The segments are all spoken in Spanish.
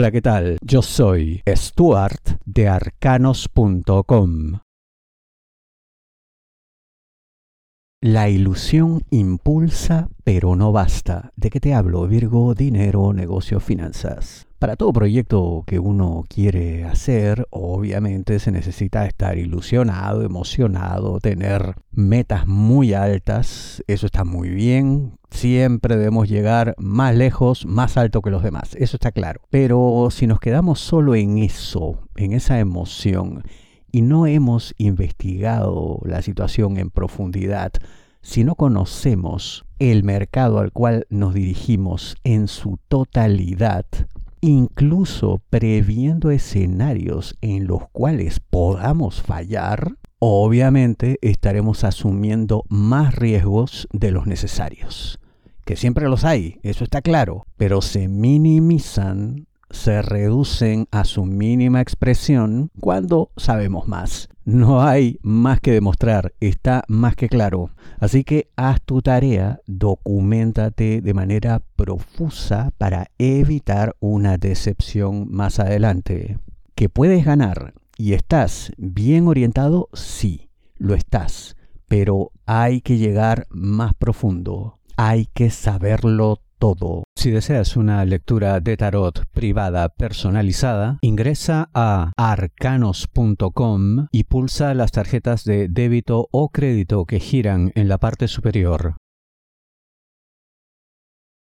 Hola, ¿qué tal? Yo soy Stuart de arcanos.com. La ilusión impulsa, pero no basta. ¿De qué te hablo? Virgo, dinero, negocio, finanzas. Para todo proyecto que uno quiere hacer, obviamente se necesita estar ilusionado, emocionado, tener metas muy altas. Eso está muy bien. Siempre debemos llegar más lejos, más alto que los demás. Eso está claro. Pero si nos quedamos solo en eso, en esa emoción, y no hemos investigado la situación en profundidad, si no conocemos el mercado al cual nos dirigimos en su totalidad, incluso previendo escenarios en los cuales podamos fallar, obviamente estaremos asumiendo más riesgos de los necesarios. Que siempre los hay, eso está claro, pero se minimizan se reducen a su mínima expresión cuando sabemos más. No hay más que demostrar, está más que claro. Así que haz tu tarea, documentate de manera profusa para evitar una decepción más adelante. ¿Que puedes ganar y estás bien orientado? Sí, lo estás. Pero hay que llegar más profundo. Hay que saberlo todo. Si deseas una lectura de tarot privada personalizada, ingresa a arcanos.com y pulsa las tarjetas de débito o crédito que giran en la parte superior.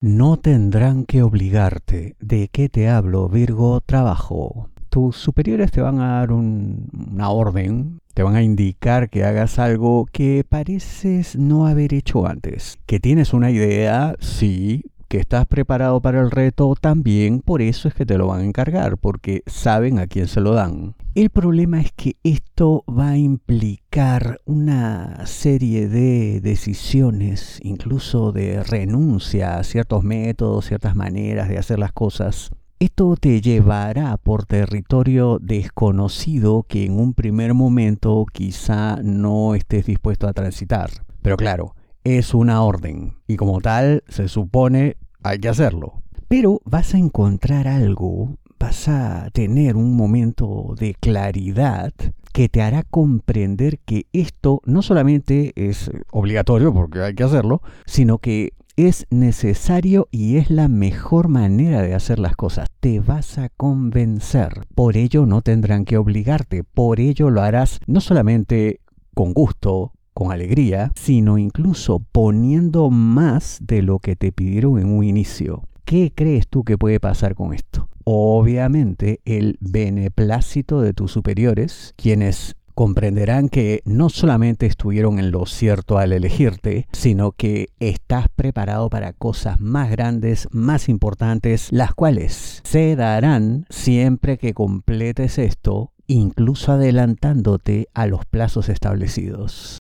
No tendrán que obligarte. ¿De qué te hablo, Virgo? Trabajo. Tus superiores te van a dar una orden, te van a indicar que hagas algo que pareces no haber hecho antes. Que tienes una idea, sí, que estás preparado para el reto, también por eso es que te lo van a encargar, porque saben a quién se lo dan. El problema es que esto va a implicar una serie de decisiones, incluso de renuncia a ciertos métodos, ciertas maneras de hacer las cosas. Esto te llevará por territorio desconocido que en un primer momento quizá no estés dispuesto a transitar. Pero claro, es una orden y como tal se supone hay que hacerlo. Pero vas a encontrar algo, vas a tener un momento de claridad que te hará comprender que esto no solamente es obligatorio porque hay que hacerlo, sino que es necesario y es la mejor manera de hacer las cosas. Te vas a convencer. Por ello no tendrán que obligarte. Por ello lo harás no solamente con gusto, con alegría, sino incluso poniendo más de lo que te pidieron en un inicio. ¿Qué crees tú que puede pasar con esto? Obviamente el beneplácito de tus superiores, quienes comprenderán que no solamente estuvieron en lo cierto al elegirte, sino que estás preparado para cosas más grandes, más importantes, las cuales se darán siempre que completes esto, incluso adelantándote a los plazos establecidos.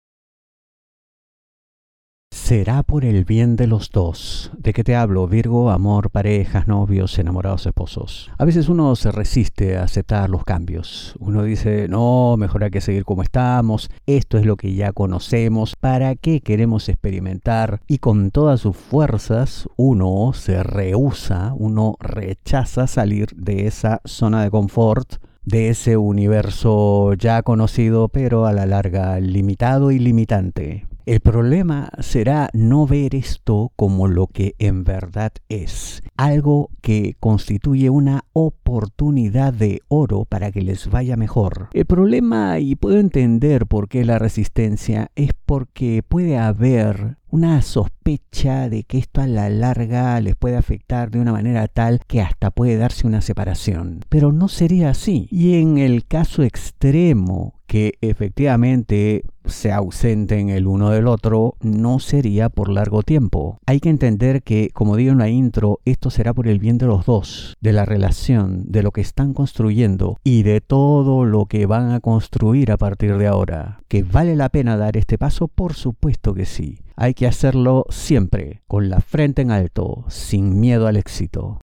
Será por el bien de los dos. ¿De qué te hablo? Virgo, amor, parejas, novios, enamorados, esposos. A veces uno se resiste a aceptar los cambios. Uno dice, no, mejor hay que seguir como estamos. Esto es lo que ya conocemos. ¿Para qué queremos experimentar? Y con todas sus fuerzas uno se rehúsa, uno rechaza salir de esa zona de confort de ese universo ya conocido, pero a la larga limitado y limitante. El problema será no ver esto como lo que en verdad es, algo que constituye una oportunidad de oro para que les vaya mejor. El problema, y puedo entender por qué la resistencia, es porque puede haber una sospecha de que esto a la larga les puede afectar de una manera tal que hasta puede darse una separación. Pero no sería así. Y en el caso extremo que efectivamente se ausenten el uno del otro no sería por largo tiempo. Hay que entender que, como digo en la intro, esto será por el bien de los dos, de la relación, de lo que están construyendo y de todo lo que van a construir a partir de ahora. ¿Que vale la pena dar este paso? Por supuesto que sí. Hay que hacerlo siempre, con la frente en alto, sin miedo al éxito.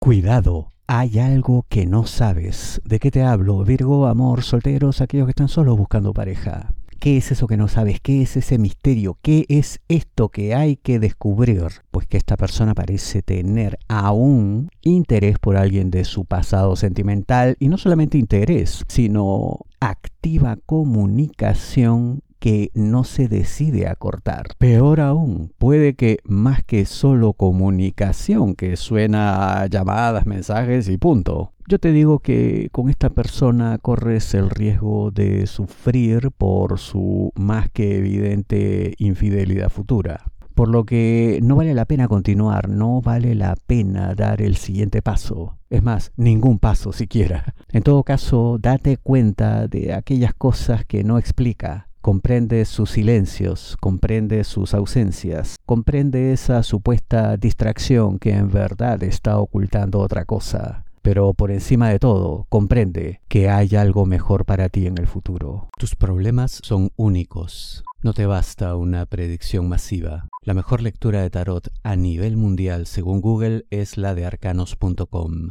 Cuidado, hay algo que no sabes. ¿De qué te hablo? Virgo, amor, solteros, aquellos que están solos buscando pareja. ¿Qué es eso que no sabes? ¿Qué es ese misterio? ¿Qué es esto que hay que descubrir? Pues que esta persona parece tener aún interés por alguien de su pasado sentimental y no solamente interés, sino activa comunicación que no se decide a cortar. Peor aún, puede que más que solo comunicación, que suena a llamadas, mensajes y punto. Yo te digo que con esta persona corres el riesgo de sufrir por su más que evidente infidelidad futura. Por lo que no vale la pena continuar, no vale la pena dar el siguiente paso. Es más, ningún paso siquiera. En todo caso, date cuenta de aquellas cosas que no explica comprende sus silencios, comprende sus ausencias, comprende esa supuesta distracción que en verdad está ocultando otra cosa. Pero por encima de todo, comprende que hay algo mejor para ti en el futuro. Tus problemas son únicos. No te basta una predicción masiva. La mejor lectura de tarot a nivel mundial, según Google, es la de arcanos.com.